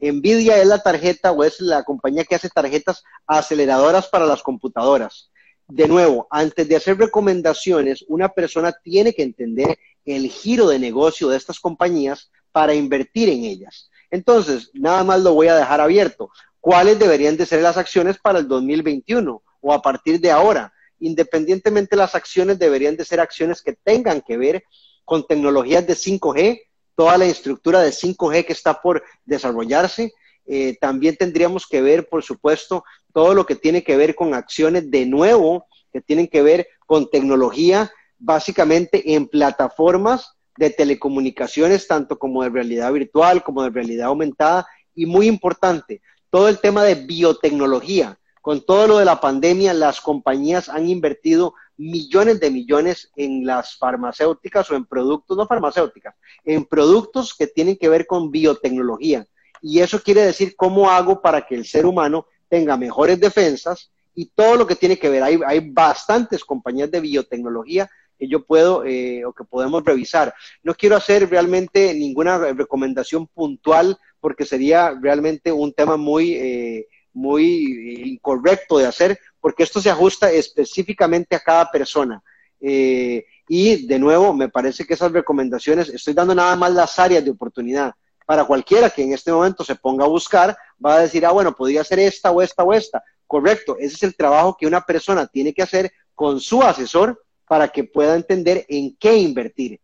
Nvidia es la tarjeta o es la compañía que hace tarjetas aceleradoras para las computadoras. De nuevo, antes de hacer recomendaciones, una persona tiene que entender el giro de negocio de estas compañías para invertir en ellas. Entonces, nada más lo voy a dejar abierto. ¿Cuáles deberían de ser las acciones para el 2021? o a partir de ahora. Independientemente las acciones deberían de ser acciones que tengan que ver con tecnologías de 5G, toda la estructura de 5G que está por desarrollarse. Eh, también tendríamos que ver, por supuesto, todo lo que tiene que ver con acciones de nuevo, que tienen que ver con tecnología, básicamente en plataformas de telecomunicaciones, tanto como de realidad virtual, como de realidad aumentada, y muy importante, todo el tema de biotecnología. Con todo lo de la pandemia, las compañías han invertido millones de millones en las farmacéuticas o en productos, no farmacéuticas, en productos que tienen que ver con biotecnología. Y eso quiere decir cómo hago para que el ser humano tenga mejores defensas y todo lo que tiene que ver. Hay, hay bastantes compañías de biotecnología que yo puedo eh, o que podemos revisar. No quiero hacer realmente ninguna recomendación puntual porque sería realmente un tema muy, eh, muy incorrecto de hacer, porque esto se ajusta específicamente a cada persona. Eh, y de nuevo, me parece que esas recomendaciones, estoy dando nada más las áreas de oportunidad. Para cualquiera que en este momento se ponga a buscar, va a decir, ah, bueno, podría ser esta o esta o esta. Correcto, ese es el trabajo que una persona tiene que hacer con su asesor para que pueda entender en qué invertir.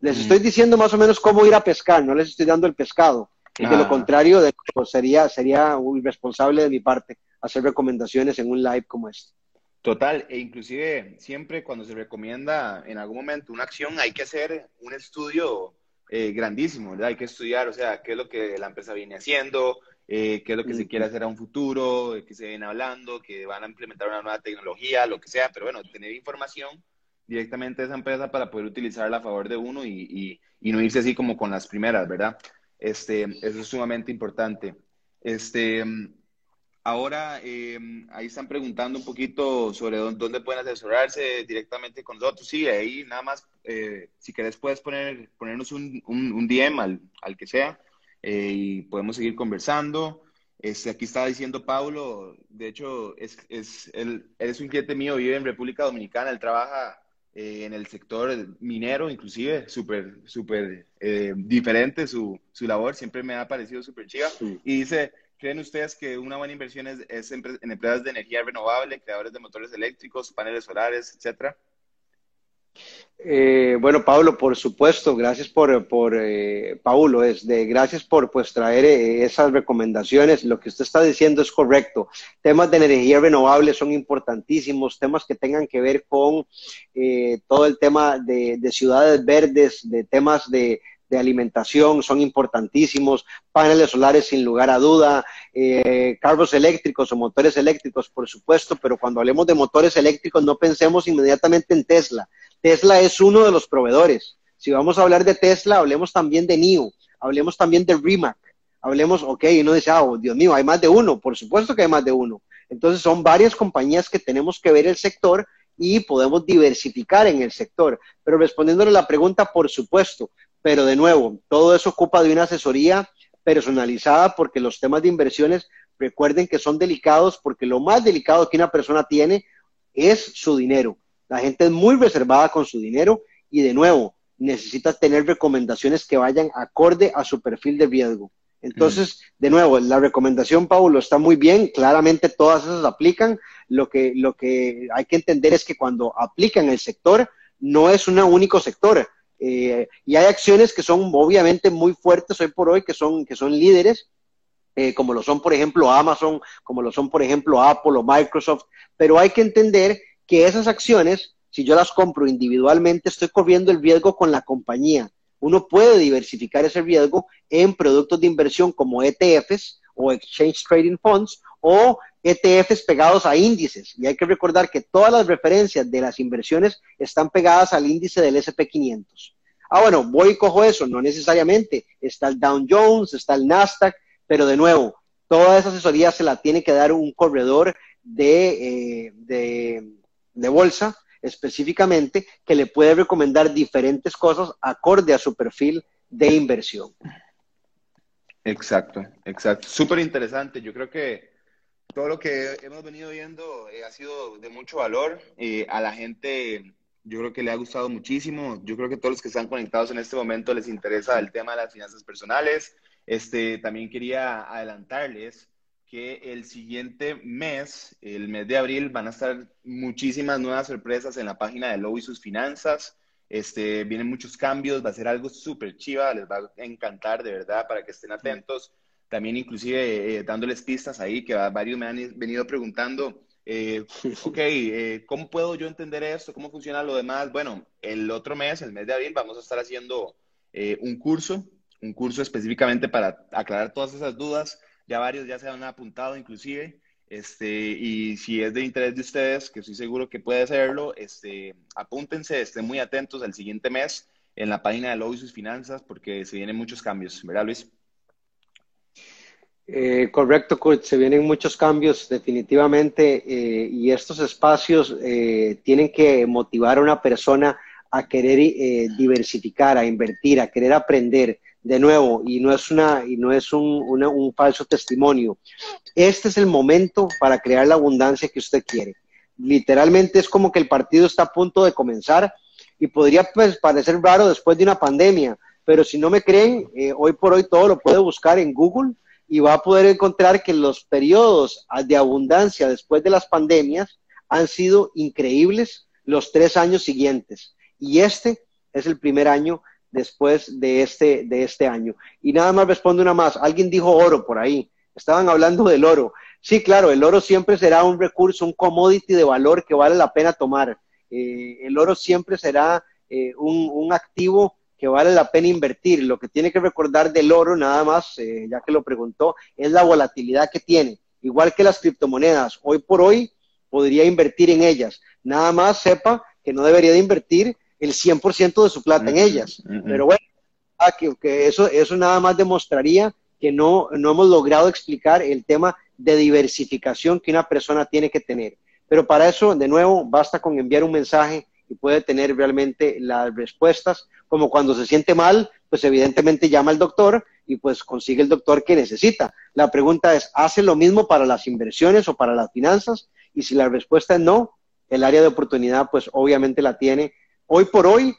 Les estoy diciendo más o menos cómo ir a pescar, no les estoy dando el pescado. De lo ah. contrario, sería, sería irresponsable de mi parte hacer recomendaciones en un live como este. Total, e inclusive siempre cuando se recomienda en algún momento una acción hay que hacer un estudio eh, grandísimo, ¿verdad? Hay que estudiar, o sea, qué es lo que la empresa viene haciendo, eh, qué es lo que se quiere hacer a un futuro, qué se viene hablando, que van a implementar una nueva tecnología, lo que sea, pero bueno, tener información directamente a esa empresa para poder utilizarla a favor de uno y, no irse así como con las primeras, ¿verdad? Este, eso es sumamente importante. Este, ahora, em, ahí están preguntando un poquito sobre dónde, pueden asesorarse directamente con nosotros. Sí, ahí nada más, eh, si querés puedes poner, ponernos un, un, DM al, al, que sea eh, y podemos seguir conversando. Este, aquí estaba diciendo Paulo, de hecho, es, es, él es un cliente mío, vive en República Dominicana, él trabaja eh, en el sector minero, inclusive, súper, súper eh, diferente su, su, labor, siempre me ha parecido súper chiva. Y dice, ¿creen ustedes que una buena inversión es, es en, en, empresas de energía renovable, creadores de motores eléctricos, paneles solares, etcétera? Eh, bueno, Pablo, por supuesto, gracias por, por eh, Paulo, es de, gracias por pues traer eh, esas recomendaciones. Lo que usted está diciendo es correcto. Temas de energía renovable son importantísimos, temas que tengan que ver con todo el tema de, ciudades verdes, de temas de, de, alimentación son importantísimos, paneles solares sin lugar a duda, carros eléctricos o motores eléctricos, por supuesto, pero cuando hablemos de motores eléctricos no pensemos inmediatamente en Tesla Tesla es uno de los proveedores. Si vamos a hablar de Tesla, hablemos también de NIO, hablemos también de Rimac, hablemos, ok, y uno dice, ah, oh, Dios mío, hay más de uno, por supuesto que hay más de uno. Entonces son varias compañías que tenemos que ver el sector y podemos diversificar en el sector. Pero respondiéndole la pregunta, por supuesto, pero de nuevo, todo eso ocupa de una asesoría personalizada porque los temas de inversiones, recuerden que son delicados porque lo más delicado que una persona tiene es su dinero. La gente es muy reservada con su dinero y de nuevo necesita tener recomendaciones que vayan acorde a su perfil de riesgo. Entonces, de nuevo, la recomendación, Paulo, está muy bien. Claramente todas esas aplican. Lo que, lo que hay que entender es que cuando aplican el sector, no es un único sector. Eh, y hay acciones que son obviamente muy fuertes hoy por hoy, que son, que son líderes, eh, como lo son, por ejemplo, Amazon, como lo son, por ejemplo, Apple o Microsoft. Pero hay que entender que esas acciones, si yo las compro individualmente, estoy corriendo el riesgo con la compañía. Uno puede diversificar ese riesgo en productos de inversión como ETFs o Exchange Trading Funds o ETFs pegados a índices. Y hay que recordar que todas las referencias de las inversiones están pegadas al índice del SP500. Ah, bueno, voy y cojo eso. No necesariamente. Está el Dow Jones, está el Nasdaq, pero de nuevo, toda esa asesoría se la tiene que dar un corredor de, eh, de de bolsa específicamente que le puede recomendar diferentes cosas acorde a su perfil de inversión. Exacto, exacto. Súper interesante. Yo creo que todo lo que hemos venido viendo eh, ha sido de mucho valor. Eh, a la gente yo creo que le ha gustado muchísimo. Yo creo que todos los que están conectados en este momento les interesa el tema de las finanzas personales. Este, también quería adelantarles que el siguiente mes, el mes de abril, van a estar muchísimas nuevas sorpresas en la página de Lobo y sus finanzas. Este, vienen muchos cambios, va a ser algo súper chiva, les va a encantar de verdad para que estén atentos. También inclusive eh, dándoles pistas ahí, que varios me han venido preguntando, eh, ok, eh, ¿cómo puedo yo entender esto? ¿Cómo funciona lo demás? Bueno, el otro mes, el mes de abril, vamos a estar haciendo un curso, un curso específicamente para aclarar todas esas dudas ya varios ya se han apuntado inclusive. Este, y si es de interés de ustedes, que estoy seguro que puede hacerlo, este, apúntense, estén muy atentos al siguiente mes en la página de Lobo y sus finanzas, porque se vienen muchos cambios, ¿verdad, Luis? Eh, correcto, Kurt, se vienen muchos cambios definitivamente eh, y estos espacios eh, tienen que motivar a una persona a querer diversificar, a invertir, a querer aprender de nuevo, y no es, una, y no es un, un falso testimonio. Este es el momento para crear la abundancia que usted quiere. Literalmente es como que el partido está a punto de comenzar y podría pues, parecer raro después de una pandemia, pero si no me creen, eh, hoy por hoy todo lo puede buscar en Google y va a poder encontrar que los periodos de abundancia después de las pandemias han sido increíbles los tres años siguientes. Y este es el primer año después de este, de este año. Y nada más responde una más. Alguien dijo oro por ahí. Estaban hablando del oro. Sí, claro, el oro siempre será un recurso, un commodity de valor que vale la pena tomar. Eh, el oro siempre será eh, un, activo que vale la pena invertir. Lo que tiene que recordar del oro, nada más, eh, ya que lo preguntó, es la volatilidad que tiene. Igual que las criptomonedas, hoy por hoy podría invertir en ellas. Nada más sepa que no debería de invertir el 100% de su plata en ellas. Pero bueno, ah, que, eso, eso nada más demostraría que no, no hemos logrado explicar el tema de diversificación que una persona tiene que tener. Pero para eso, de nuevo, basta con enviar un mensaje y puede tener realmente las respuestas, como cuando se siente mal, pues evidentemente llama al doctor y pues consigue el doctor que necesita. La pregunta es, ¿hace lo mismo para las inversiones o para las finanzas? Y si la respuesta es no, el área de oportunidad pues obviamente la tiene hoy por hoy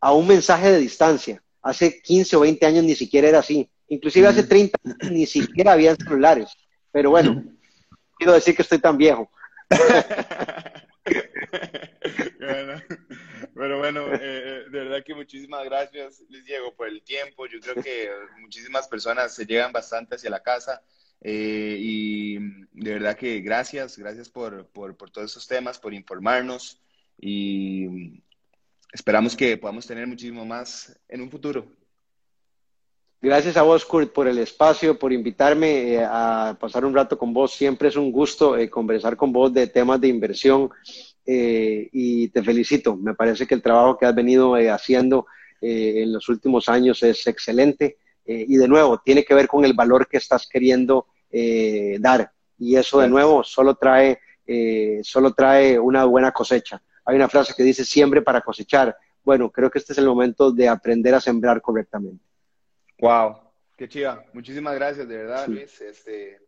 a un mensaje de distancia. Hace 15 o 20 años ni siquiera era así. Inclusive hace 30 años ni siquiera había celulares. Pero bueno, quiero decir que estoy tan viejo. pero bueno, eh, eh, de verdad que muchísimas gracias, Luis Diego, por el tiempo. Yo creo que muchísimas personas se llegan bastante hacia la casa. Eh, y de verdad que gracias, gracias por, por, por todos esos temas, por informarnos. Y esperamos que podamos tener muchísimo más en un futuro. Gracias a vos, Kurt, por el espacio, por invitarme eh, a pasar un rato con vos. Siempre es un gusto eh, conversar con vos de temas de inversión eh, y te felicito. Me parece que el trabajo que has venido haciendo en los últimos años es excelente y de nuevo tiene que ver con el valor que estás queriendo dar y eso de nuevo solo trae, solo trae una buena cosecha. Hay una frase que dice siempre para cosechar. Bueno, creo que este es el momento de aprender a sembrar correctamente. Wow, qué chiva. Muchísimas gracias, de verdad, Luis. Este,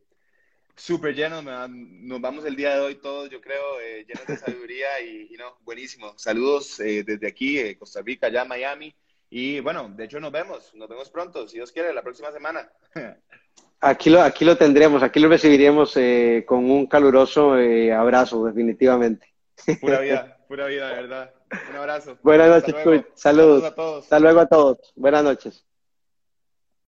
súper llenos, nos vamos el día de hoy todos, yo creo, eh, llenos de sabiduría y, no, buenísimo. Saludos eh, desde aquí, eh, Costa Rica, ya Miami. Y bueno, de hecho nos vemos, nos vemos pronto, si Dios quiere, la próxima semana. Aquí lo, aquí lo tendremos, aquí lo recibiremos con un caluroso abrazo, definitivamente. Pura vida. Pura vida, de verdad. Un abrazo. Buenas noches, Saludos. Saludos a todos. Hasta luego a todos. Buenas noches.